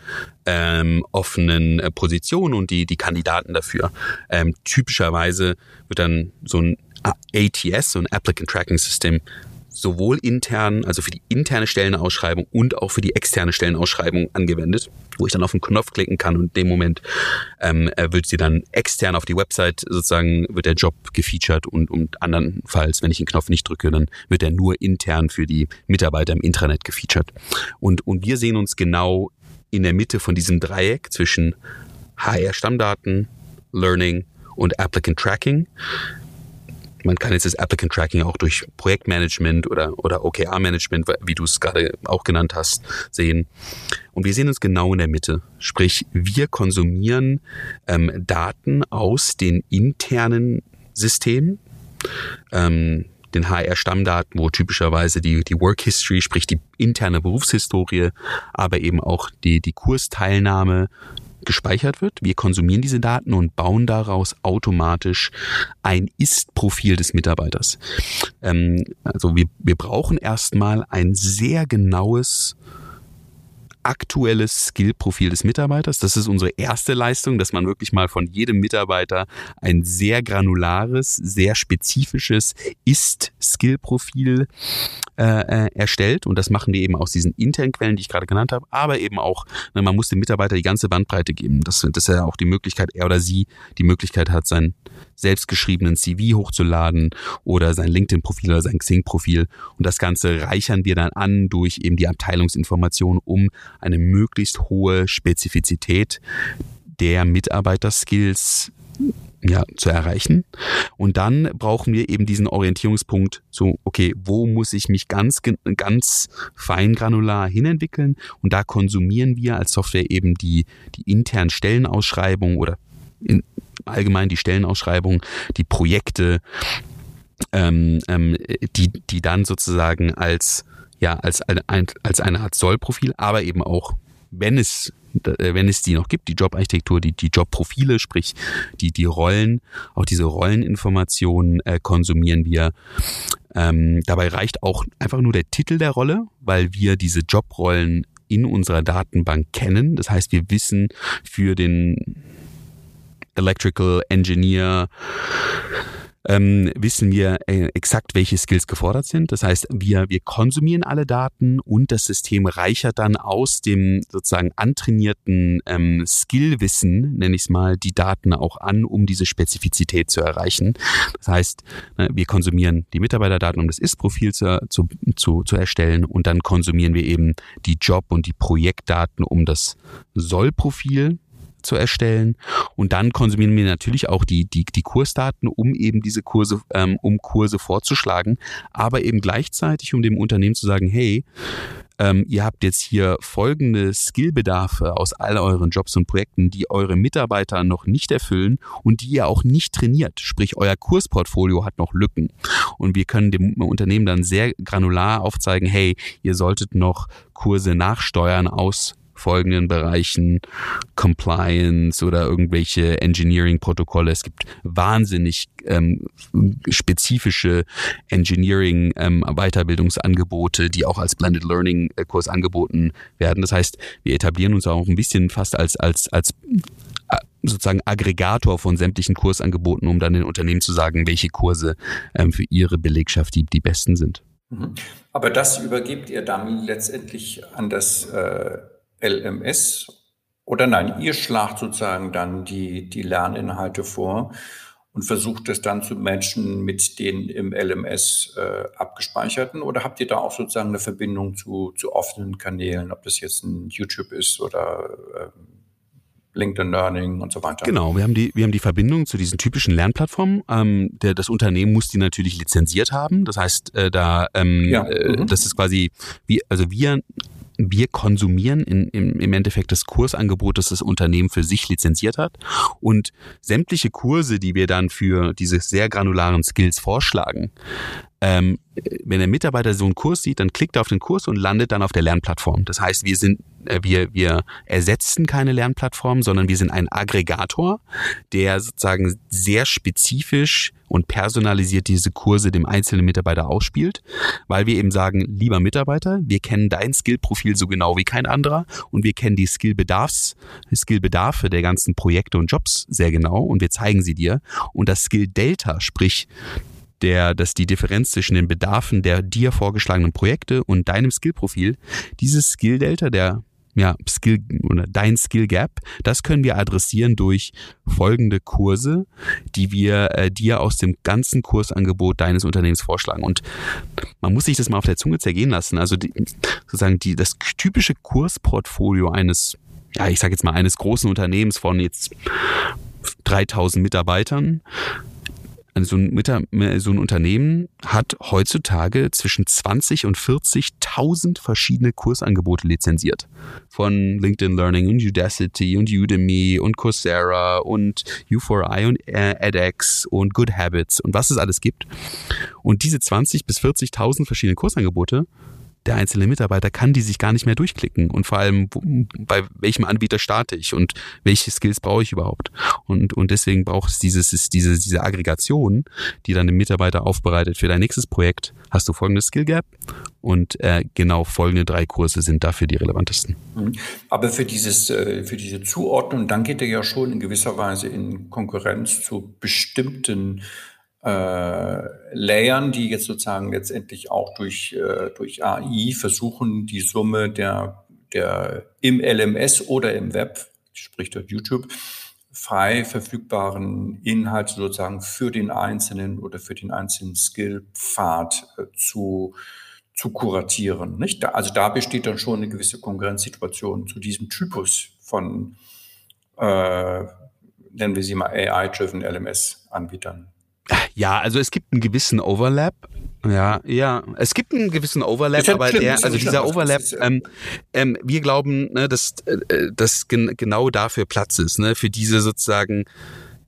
ähm, offenen äh, Positionen und die, die Kandidaten dafür. Ähm, typischerweise wird dann so ein ATS, so ein Applicant Tracking System, sowohl intern, also für die interne Stellenausschreibung und auch für die externe Stellenausschreibung angewendet, wo ich dann auf den Knopf klicken kann und in dem Moment ähm, wird sie dann extern auf die Website sozusagen, wird der Job gefeatured und, und andernfalls, wenn ich den Knopf nicht drücke, dann wird er nur intern für die Mitarbeiter im Intranet gefeatured. Und, und wir sehen uns genau in der Mitte von diesem Dreieck zwischen HR-Stammdaten, Learning und Applicant Tracking man kann jetzt das Applicant Tracking auch durch Projektmanagement oder, oder OKR-Management, wie du es gerade auch genannt hast, sehen. Und wir sehen uns genau in der Mitte. Sprich, wir konsumieren ähm, Daten aus den internen Systemen, ähm, den HR-Stammdaten, wo typischerweise die, die Work History, sprich die interne Berufshistorie, aber eben auch die, die Kursteilnahme gespeichert wird. Wir konsumieren diese Daten und bauen daraus automatisch ein Ist-Profil des Mitarbeiters. Ähm, also wir, wir brauchen erstmal ein sehr genaues aktuelles Skillprofil des Mitarbeiters. Das ist unsere erste Leistung, dass man wirklich mal von jedem Mitarbeiter ein sehr granulares, sehr spezifisches Ist-Skillprofil äh, äh, erstellt. Und das machen wir eben aus diesen internen Quellen, die ich gerade genannt habe, aber eben auch, ne, man muss dem Mitarbeiter die ganze Bandbreite geben, dass, dass er auch die Möglichkeit, er oder sie die Möglichkeit hat, sein selbstgeschriebenen CV hochzuladen oder sein LinkedIn-Profil oder sein Xing-Profil. Und das Ganze reichern wir dann an durch eben die Abteilungsinformation, um eine möglichst hohe Spezifizität der Mitarbeiterskills ja, zu erreichen. Und dann brauchen wir eben diesen Orientierungspunkt, so, okay, wo muss ich mich ganz, ganz fein granular hinentwickeln? Und da konsumieren wir als Software eben die, die internen Stellenausschreibungen oder in, allgemein die Stellenausschreibung, die Projekte, ähm, ähm, die, die dann sozusagen als, ja, als eine, als eine Art Sollprofil, aber eben auch, wenn es äh, wenn es die noch gibt, die Jobarchitektur, die, die Jobprofile, sprich die, die Rollen, auch diese Rolleninformationen äh, konsumieren wir Ähm, dabei reicht auch einfach nur der Titel der Rolle, weil wir diese Jobrollen in unserer Datenbank kennen. Das heißt, wir wissen für den Electrical Engineer ähm, wissen wir äh, exakt, welche Skills gefordert sind. Das heißt, wir, wir konsumieren alle Daten und das System reichert dann aus dem sozusagen antrainierten ähm, Skillwissen, nenne ich es mal, die Daten auch an, um diese Spezifizität zu erreichen. Das heißt, ne, wir konsumieren die Mitarbeiterdaten, um das Ist-Profil zu, zu, zu, zu erstellen und dann konsumieren wir eben die Job- und die Projektdaten, um das Soll-Profil zu erstellen. Und dann konsumieren wir natürlich auch die, die, die Kursdaten, um eben diese Kurse, ähm, um Kurse vorzuschlagen, aber eben gleichzeitig, um dem Unternehmen zu sagen, hey, ähm, ihr habt jetzt hier folgende Skillbedarfe aus all euren Jobs und Projekten, die eure Mitarbeiter noch nicht erfüllen und die ihr auch nicht trainiert. Sprich, euer Kursportfolio hat noch Lücken. Und wir können dem Unternehmen dann sehr granular aufzeigen, hey, ihr solltet noch Kurse nachsteuern aus folgenden Bereichen Compliance oder irgendwelche Engineering-Protokolle. Es gibt wahnsinnig ähm, spezifische Engineering-Weiterbildungsangebote, ähm, die auch als Blended Learning-Kurs angeboten werden. Das heißt, wir etablieren uns auch ein bisschen fast als, als, als äh, sozusagen Aggregator von sämtlichen Kursangeboten, um dann den Unternehmen zu sagen, welche Kurse ähm, für ihre Belegschaft die, die besten sind. Mhm. Aber das übergebt ihr dann letztendlich an das äh, LMS oder nein, ihr schlagt sozusagen dann die, die Lerninhalte vor und versucht es dann zu matchen mit den im LMS äh, abgespeicherten oder habt ihr da auch sozusagen eine Verbindung zu, zu offenen Kanälen, ob das jetzt ein YouTube ist oder äh, LinkedIn Learning und so weiter. Genau, wir haben die, wir haben die Verbindung zu diesen typischen Lernplattformen. Ähm, der, das Unternehmen muss die natürlich lizenziert haben. Das heißt, äh, da ähm, ja. äh, mhm. das ist quasi wie, also wir wir konsumieren in, im, im Endeffekt das Kursangebot, das das Unternehmen für sich lizenziert hat. Und sämtliche Kurse, die wir dann für diese sehr granularen Skills vorschlagen, ähm, wenn der Mitarbeiter so einen Kurs sieht, dann klickt er auf den Kurs und landet dann auf der Lernplattform. Das heißt, wir sind, äh, wir, wir ersetzen keine Lernplattform, sondern wir sind ein Aggregator, der sozusagen sehr spezifisch und personalisiert diese Kurse dem einzelnen Mitarbeiter ausspielt, weil wir eben sagen, lieber Mitarbeiter, wir kennen dein Skillprofil so genau wie kein anderer und wir kennen die Skillbedarfs, Skillbedarfe der ganzen Projekte und Jobs sehr genau und wir zeigen sie dir. Und das Skill Delta, sprich der, dass die Differenz zwischen den Bedarfen der dir vorgeschlagenen Projekte und deinem Skillprofil, dieses Skill Delta, der ja, Skill oder dein Skill Gap, das können wir adressieren durch folgende Kurse, die wir äh, dir aus dem ganzen Kursangebot deines Unternehmens vorschlagen. Und man muss sich das mal auf der Zunge zergehen lassen. Also die, sozusagen die, das typische Kursportfolio eines, ja, ich sage jetzt mal eines großen Unternehmens von jetzt 3000 Mitarbeitern so ein, so ein Unternehmen hat heutzutage zwischen 20 und 40.000 verschiedene Kursangebote lizenziert. Von LinkedIn Learning und Udacity und Udemy und Coursera und U4I und edX und Good Habits und was es alles gibt. Und diese 20 bis 40.000 verschiedene Kursangebote der einzelne Mitarbeiter kann die sich gar nicht mehr durchklicken und vor allem bei welchem Anbieter starte ich und welche Skills brauche ich überhaupt und und deswegen braucht es dieses diese diese Aggregation, die dann den Mitarbeiter aufbereitet für dein nächstes Projekt. Hast du folgendes Skill Gap und äh, genau folgende drei Kurse sind dafür die relevantesten. Mhm. Aber für dieses äh, für diese Zuordnung, dann geht er ja schon in gewisser Weise in Konkurrenz zu bestimmten äh, Layern, die jetzt sozusagen letztendlich auch durch, äh, durch AI versuchen, die Summe der, der im LMS oder im Web, sprich dort YouTube, frei verfügbaren Inhalte sozusagen für den einzelnen oder für den einzelnen Skillpfad äh, zu, zu kuratieren. Nicht? Da, also da besteht dann schon eine gewisse Konkurrenzsituation zu diesem Typus von, äh, nennen wir sie mal AI-driven LMS-Anbietern. Ja, also es gibt einen gewissen Overlap. Ja, ja, es gibt einen gewissen Overlap, aber schlimm, der, also dieser Overlap, ähm, ähm, wir glauben, ne, dass, äh, dass gen genau dafür Platz ist, ne, für diese sozusagen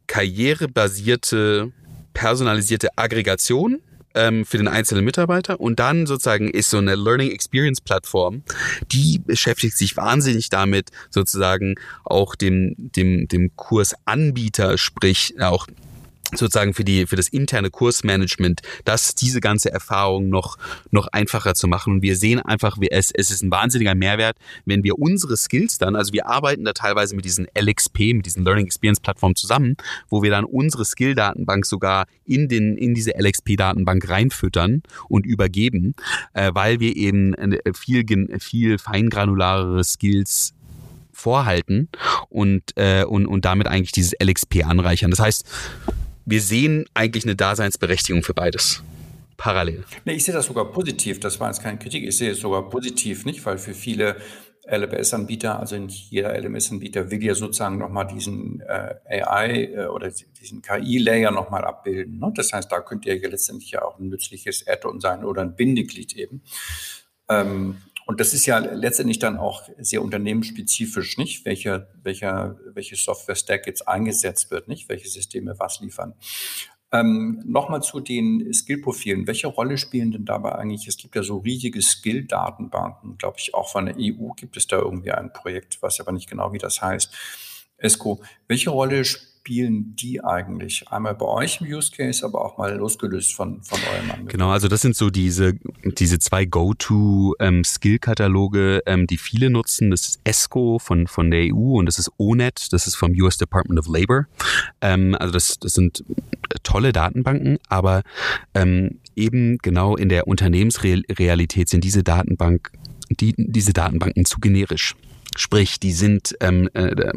karrierebasierte, personalisierte Aggregation ähm, für den einzelnen Mitarbeiter. Und dann sozusagen ist so eine Learning Experience Plattform, die beschäftigt sich wahnsinnig damit, sozusagen auch dem, dem, dem Kursanbieter, sprich auch sozusagen für die für das interne Kursmanagement, dass diese ganze Erfahrung noch noch einfacher zu machen. Und wir sehen einfach, wie es es ist ein wahnsinniger Mehrwert, wenn wir unsere Skills dann, also wir arbeiten da teilweise mit diesen LXP, mit diesen Learning Experience Plattformen zusammen, wo wir dann unsere Skill Datenbank sogar in den in diese LXP Datenbank reinfüttern und übergeben, äh, weil wir eben äh, viel viel feingranularere Skills vorhalten und, äh, und, und damit eigentlich dieses LXP anreichern. Das heißt, wir sehen eigentlich eine Daseinsberechtigung für beides. Parallel. Nee, ich sehe das sogar positiv. Das war jetzt keine Kritik. Ich sehe es sogar positiv, nicht? Weil für viele LMS-Anbieter, also nicht jeder LMS-Anbieter will ja sozusagen nochmal diesen äh, AI äh, oder diesen KI-Layer nochmal abbilden. Ne? Das heißt, da könnt ihr ja letztendlich ja auch ein nützliches Add-on sein oder ein Bindeglied eben. Ähm, und das ist ja letztendlich dann auch sehr unternehmensspezifisch, nicht? Welcher, welcher, welche Software-Stack jetzt eingesetzt wird, nicht? Welche Systeme was liefern. Ähm, Nochmal zu den Skill-Profilen. Welche Rolle spielen denn dabei eigentlich? Es gibt ja so riesige Skill-Datenbanken, glaube ich, auch von der EU gibt es da irgendwie ein Projekt, weiß aber nicht genau, wie das heißt. ESCO. Welche Rolle spielt spielen die eigentlich? Einmal bei euch im Use Case, aber auch mal losgelöst von, von eurem Angebot. Genau, also das sind so diese, diese zwei Go-To-Skill-Kataloge, ähm, ähm, die viele nutzen. Das ist ESCO von, von der EU und das ist ONET, das ist vom US Department of Labor. Ähm, also das, das sind tolle Datenbanken, aber ähm, eben genau in der Unternehmensrealität sind diese Datenbank, die, diese Datenbanken zu generisch. Sprich, die sind ähm, äh,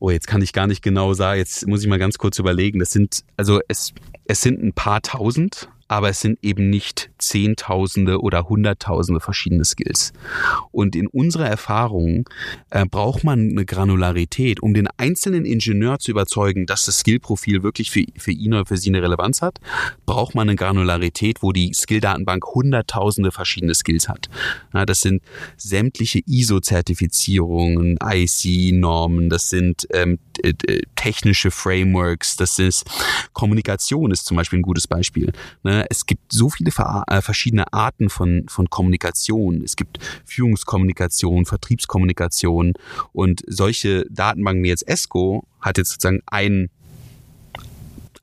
oh, jetzt kann ich gar nicht genau sagen, jetzt muss ich mal ganz kurz überlegen. Das sind, also es, es sind ein paar tausend aber es sind eben nicht Zehntausende oder Hunderttausende verschiedene Skills. Und in unserer Erfahrung äh, braucht man eine Granularität, um den einzelnen Ingenieur zu überzeugen, dass das Skillprofil wirklich für, für ihn oder für sie eine Relevanz hat, braucht man eine Granularität, wo die Skill-Datenbank Hunderttausende verschiedene Skills hat. Ja, das sind sämtliche ISO-Zertifizierungen, IC-Normen, das sind ähm, technische Frameworks, das ist Kommunikation ist zum Beispiel ein gutes Beispiel. Ne? Es gibt so viele äh, verschiedene Arten von, von Kommunikation. Es gibt Führungskommunikation, Vertriebskommunikation und solche Datenbanken wie jetzt ESCO hat jetzt sozusagen ein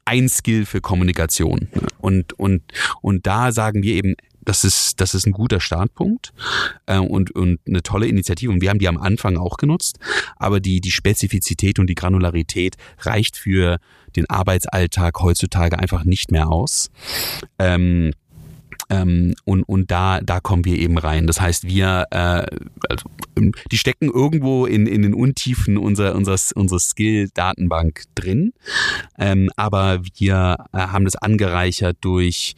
ein Skill für Kommunikation. Und, und, und da sagen wir eben, das ist, das ist ein guter Startpunkt äh, und, und eine tolle Initiative. Und wir haben die am Anfang auch genutzt, aber die, die Spezifizität und die Granularität reicht für den Arbeitsalltag heutzutage einfach nicht mehr aus. Ähm, ähm, und, und da, da kommen wir eben rein. Das heißt, wir, äh, also, die stecken irgendwo in, in den Untiefen unserer, unseres, unserer Skill-Datenbank drin. Ähm, aber wir äh, haben das angereichert durch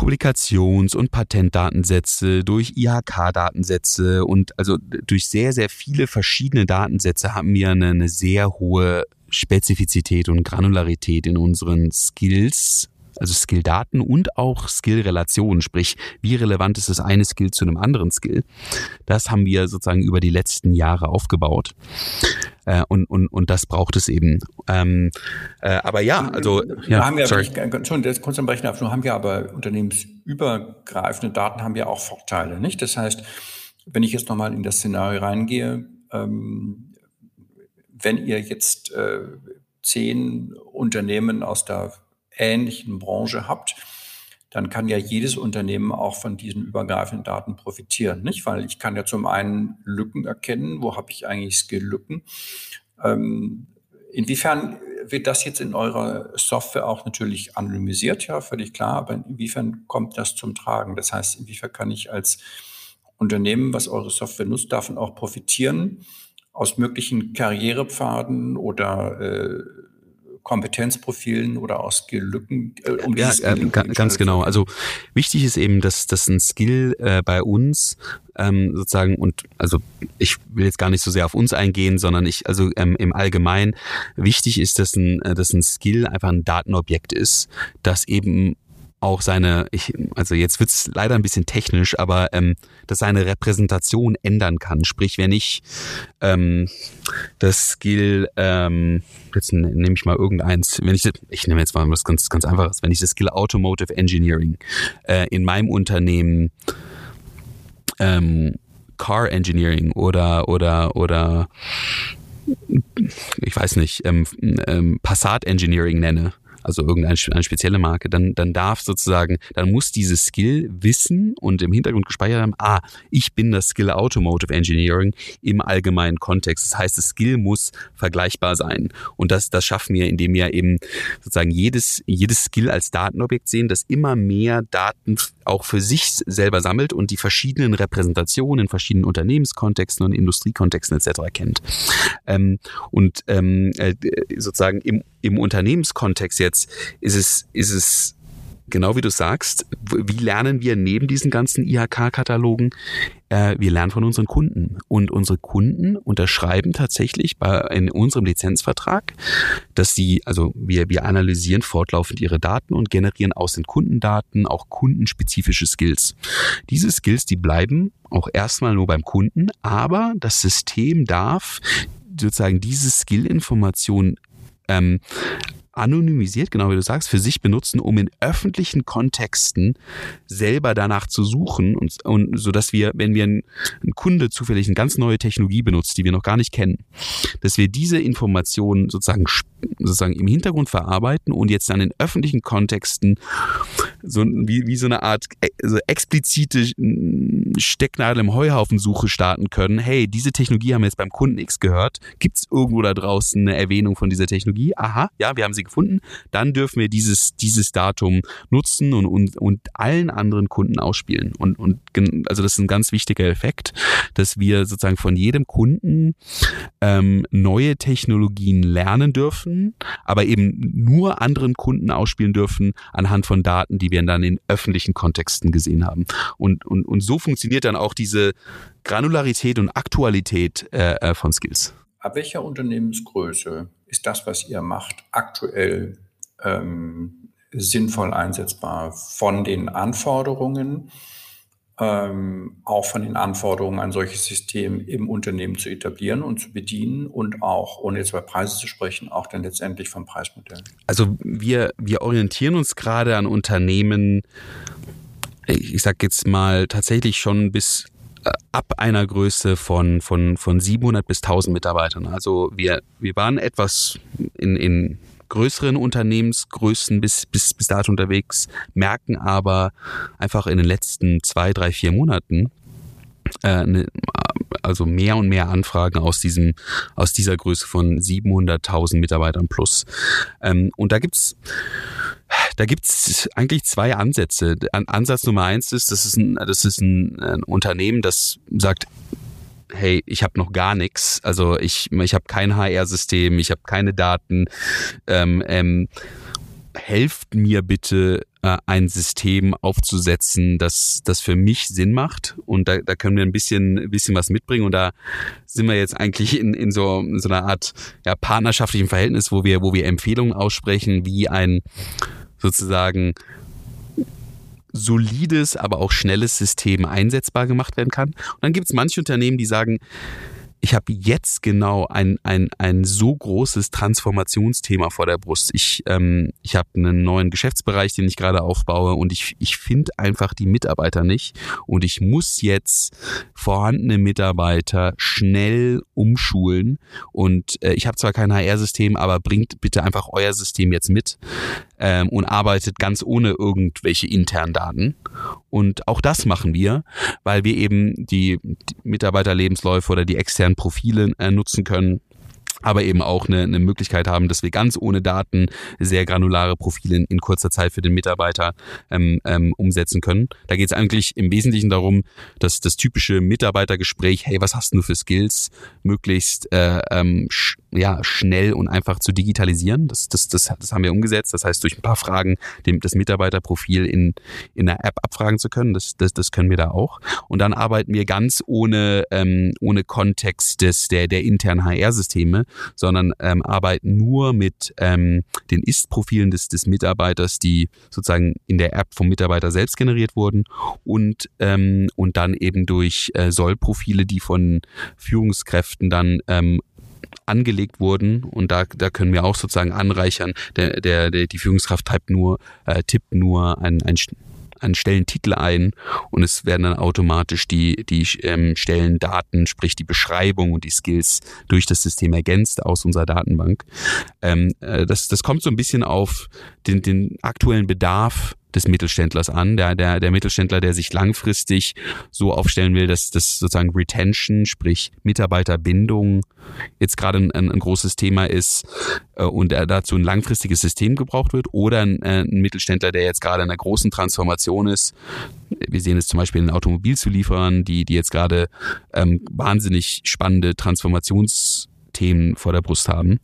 Publikations- und Patentdatensätze, durch IHK-Datensätze und also durch sehr, sehr viele verschiedene Datensätze haben wir eine, eine sehr hohe Spezifizität und Granularität in unseren Skills also Skill-Daten und auch Skill-Relationen, sprich, wie relevant ist das eine Skill zu einem anderen Skill. Das haben wir sozusagen über die letzten Jahre aufgebaut. Äh, und, und, und das braucht es eben. Ähm, äh, aber ja, also ja, haben wir sorry. schon das kurz am Rechner, haben wir aber unternehmensübergreifende Daten haben ja auch Vorteile, nicht? Das heißt, wenn ich jetzt nochmal in das Szenario reingehe, ähm, wenn ihr jetzt äh, zehn Unternehmen aus der ähnlichen Branche habt, dann kann ja jedes Unternehmen auch von diesen übergreifenden Daten profitieren, nicht? Weil ich kann ja zum einen Lücken erkennen, wo habe ich eigentlich Skill-Lücken. Ähm, inwiefern wird das jetzt in eurer Software auch natürlich anonymisiert, ja, völlig klar, aber inwiefern kommt das zum Tragen? Das heißt, inwiefern kann ich als Unternehmen, was eure Software nutzt, davon auch profitieren, aus möglichen Karrierepfaden oder äh, Kompetenzprofilen oder aus Skill-Lücken? Äh, um ja, äh, ganz genau. Also wichtig ist eben, dass, dass ein Skill äh, bei uns ähm, sozusagen und also ich will jetzt gar nicht so sehr auf uns eingehen, sondern ich also ähm, im Allgemeinen wichtig ist, dass ein, äh, dass ein Skill einfach ein Datenobjekt ist, das eben auch seine, ich, also jetzt wird's leider ein bisschen technisch, aber ähm, dass seine Repräsentation ändern kann. Sprich, wenn ich ähm, das Skill, ähm, jetzt nehme ich mal irgendeins, wenn ich ich nehme jetzt mal was ganz, ganz einfaches, wenn ich das Skill Automotive Engineering äh, in meinem Unternehmen ähm, Car Engineering oder oder oder ich weiß nicht, ähm, ähm, Passat Engineering nenne, also irgendeine eine spezielle Marke, dann, dann darf sozusagen, dann muss dieses Skill wissen und im Hintergrund gespeichert haben, ah, ich bin das Skill Automotive Engineering im allgemeinen Kontext. Das heißt, das Skill muss vergleichbar sein. Und das, das schaffen wir, indem wir eben sozusagen jedes, jedes Skill als Datenobjekt sehen, das immer mehr Daten auch für sich selber sammelt und die verschiedenen Repräsentationen in verschiedenen Unternehmenskontexten und Industriekontexten etc. kennt. Ähm, und ähm, äh, sozusagen im, im Unternehmenskontext jetzt ist es, ist es genau wie du sagst, wie lernen wir neben diesen ganzen IHK-Katalogen? Äh, wir lernen von unseren Kunden. Und unsere Kunden unterschreiben tatsächlich bei, in unserem Lizenzvertrag, dass sie, also wir, wir analysieren fortlaufend ihre Daten und generieren aus den Kundendaten auch kundenspezifische Skills. Diese Skills, die bleiben auch erstmal nur beim Kunden, aber das System darf sozusagen diese Skill-Information ähm, anonymisiert, genau wie du sagst, für sich benutzen, um in öffentlichen Kontexten selber danach zu suchen und, und so dass wir, wenn wir ein, ein Kunde zufällig eine ganz neue Technologie benutzt, die wir noch gar nicht kennen, dass wir diese Informationen sozusagen sozusagen im Hintergrund verarbeiten und jetzt dann in öffentlichen Kontexten so wie, wie so eine Art äh, so explizite Stecknadel im Heuhaufen-Suche starten können. Hey, diese Technologie haben wir jetzt beim Kunden X gehört. Gibt es irgendwo da draußen eine Erwähnung von dieser Technologie? Aha, ja, wir haben sie gefunden. Dann dürfen wir dieses, dieses Datum nutzen und, und, und allen anderen Kunden ausspielen. Und, und also das ist ein ganz wichtiger Effekt, dass wir sozusagen von jedem Kunden ähm, neue Technologien lernen dürfen, aber eben nur anderen Kunden ausspielen dürfen anhand von Daten, die wir dann in öffentlichen Kontexten gesehen haben. Und, und, und so funktioniert dann auch diese Granularität und Aktualität äh, äh von Skills. Ab welcher Unternehmensgröße ist das, was ihr macht, aktuell ähm, sinnvoll einsetzbar von den Anforderungen, ähm, auch von den Anforderungen, ein solches System im Unternehmen zu etablieren und zu bedienen und auch, ohne jetzt über Preise zu sprechen, auch dann letztendlich vom Preismodell? Also wir, wir orientieren uns gerade an Unternehmen, ich sag jetzt mal tatsächlich schon bis äh, ab einer Größe von, von, von 700 bis 1000 Mitarbeitern. Also wir, wir waren etwas in, in größeren Unternehmensgrößen bis, bis, bis dato unterwegs, merken aber einfach in den letzten zwei, drei, vier Monaten, äh, ne, also mehr und mehr Anfragen aus diesem aus dieser Größe von 700.000 Mitarbeitern plus. Ähm, und da gibt's da gibt's eigentlich zwei Ansätze. Ansatz Nummer eins ist, das ist ein, das ist ein, ein Unternehmen, das sagt, hey, ich habe noch gar nichts. Also ich, ich habe kein HR-System, ich habe keine Daten. Ähm, ähm, helft mir bitte, äh, ein System aufzusetzen, das, das für mich Sinn macht. Und da, da können wir ein bisschen, bisschen was mitbringen. Und da sind wir jetzt eigentlich in, in so, in so einer Art ja, partnerschaftlichen Verhältnis, wo wir, wo wir Empfehlungen aussprechen, wie ein sozusagen solides, aber auch schnelles System einsetzbar gemacht werden kann. Und dann gibt es manche Unternehmen, die sagen, ich habe jetzt genau ein, ein, ein so großes Transformationsthema vor der Brust. Ich, ähm, ich habe einen neuen Geschäftsbereich, den ich gerade aufbaue und ich, ich finde einfach die Mitarbeiter nicht und ich muss jetzt vorhandene Mitarbeiter schnell umschulen und äh, ich habe zwar kein HR-System, aber bringt bitte einfach euer System jetzt mit ähm, und arbeitet ganz ohne irgendwelche internen Daten. Und auch das machen wir, weil wir eben die, die Mitarbeiterlebensläufe oder die externen Profile äh, nutzen können aber eben auch eine, eine Möglichkeit haben, dass wir ganz ohne Daten sehr granulare Profile in, in kurzer Zeit für den Mitarbeiter ähm, ähm, umsetzen können. Da geht es eigentlich im Wesentlichen darum, dass das typische Mitarbeitergespräch, hey, was hast du für Skills, möglichst äh, ähm, sch ja, schnell und einfach zu digitalisieren. Das, das, das, das haben wir umgesetzt. Das heißt, durch ein paar Fragen dem, das Mitarbeiterprofil in, in einer App abfragen zu können. Das, das, das können wir da auch. Und dann arbeiten wir ganz ohne, ähm, ohne Kontext des, der, der internen HR-Systeme, sondern ähm, arbeiten nur mit ähm, den Ist-Profilen des, des Mitarbeiters, die sozusagen in der App vom Mitarbeiter selbst generiert wurden und, ähm, und dann eben durch äh, Soll-Profile, die von Führungskräften dann ähm, angelegt wurden und da, da können wir auch sozusagen anreichern. Der, der, der, die Führungskraft tippt nur, äh, tippt nur ein, ein einen Stellentitel ein und es werden dann automatisch die, die ähm, Stellendaten, sprich die Beschreibung und die Skills durch das System ergänzt aus unserer Datenbank. Ähm, äh, das, das kommt so ein bisschen auf den, den aktuellen Bedarf des Mittelständlers an, der, der, der Mittelständler, der sich langfristig so aufstellen will, dass das sozusagen Retention, sprich Mitarbeiterbindung, jetzt gerade ein, ein, großes Thema ist äh, und dazu ein langfristiges System gebraucht wird, oder ein, äh, ein Mittelständler, der jetzt gerade in einer großen Transformation ist. Wir sehen es zum Beispiel in Automobilzulieferern, die, die jetzt gerade ähm, wahnsinnig spannende Transformations Themen vor der Brust haben.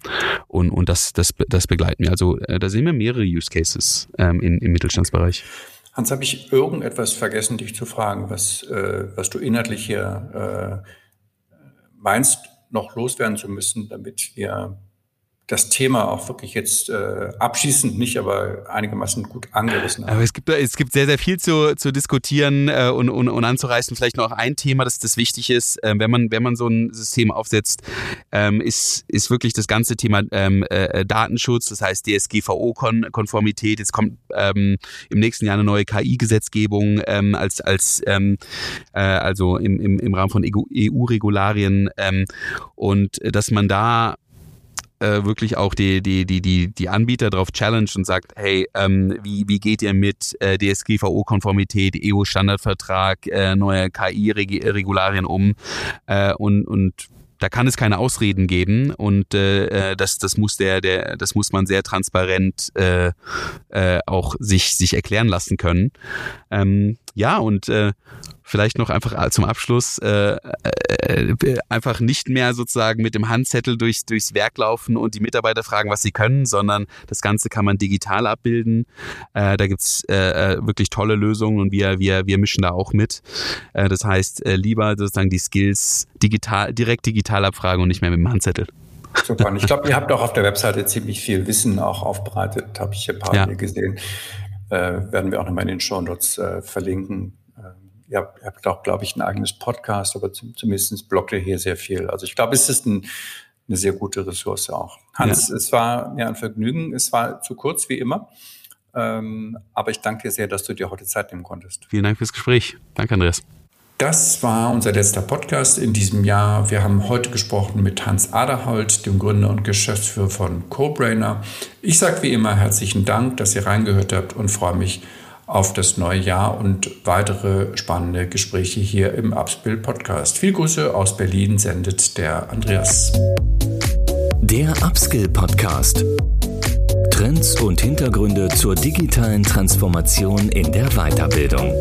Und, und das, das, das begleiten wir. Also äh, da sehen wir mehrere Use Cases ähm, in, im Mittelstandsbereich. Hans, habe ich irgendetwas vergessen, dich zu fragen, was, äh, was du inhaltlich hier äh, meinst, noch loswerden zu müssen, damit wir das Thema auch wirklich jetzt äh, abschließend nicht, aber einigermaßen gut angerissen haben. Aber es gibt, es gibt sehr, sehr viel zu, zu diskutieren äh, und, und, und anzureißen. Vielleicht noch ein Thema, das, das wichtig ist, äh, wenn, man, wenn man so ein System aufsetzt, ähm, ist, ist wirklich das ganze Thema ähm, äh, Datenschutz, das heißt DSGVO-Konformität. Jetzt kommt ähm, im nächsten Jahr eine neue KI-Gesetzgebung ähm, als, als ähm, äh, also im, im, im Rahmen von EU-Regularien ähm, und äh, dass man da äh, wirklich auch die, die, die, die, die Anbieter darauf challenge und sagt, hey, ähm, wie, wie geht ihr mit äh, DSGVO-Konformität, EU-Standardvertrag, äh, neue KI-Regularien um äh, und, und da kann es keine Ausreden geben und äh, äh, das, das muss der, der, das muss man sehr transparent äh, äh, auch sich, sich erklären lassen können. Ähm, ja, und äh, vielleicht noch einfach zum Abschluss äh, äh, einfach nicht mehr sozusagen mit dem Handzettel durchs, durchs Werk laufen und die Mitarbeiter fragen, was sie können, sondern das Ganze kann man digital abbilden. Äh, da gibt's äh, äh, wirklich tolle Lösungen und wir, wir, wir mischen da auch mit. Äh, das heißt, äh, lieber sozusagen die Skills digital, direkt digital abfragen und nicht mehr mit dem Handzettel. Super. Und ich glaube, ihr habt auch auf der Webseite ziemlich viel Wissen auch aufbereitet, habe ich ein paar ja. gesehen. Äh, werden wir auch nochmal in den Show Notes äh, verlinken ihr habt, ihr habt auch, glaube ich, ein eigenes Podcast, aber zum, zumindest bloggt ihr hier sehr viel. Also ich glaube, es ist ein, eine sehr gute Ressource auch. Hans, ja. es war mir ein Vergnügen. Es war zu kurz, wie immer. Ähm, aber ich danke dir sehr, dass du dir heute Zeit nehmen konntest. Vielen Dank fürs Gespräch. Danke, Andreas. Das war unser letzter Podcast in diesem Jahr. Wir haben heute gesprochen mit Hans Aderholt, dem Gründer und Geschäftsführer von CoBrainer. Ich sage wie immer herzlichen Dank, dass ihr reingehört habt und freue mich auf das neue Jahr und weitere spannende Gespräche hier im Upspill Podcast. Viel Grüße aus Berlin sendet der Andreas. Der Upskill Podcast. Trends und Hintergründe zur digitalen Transformation in der Weiterbildung.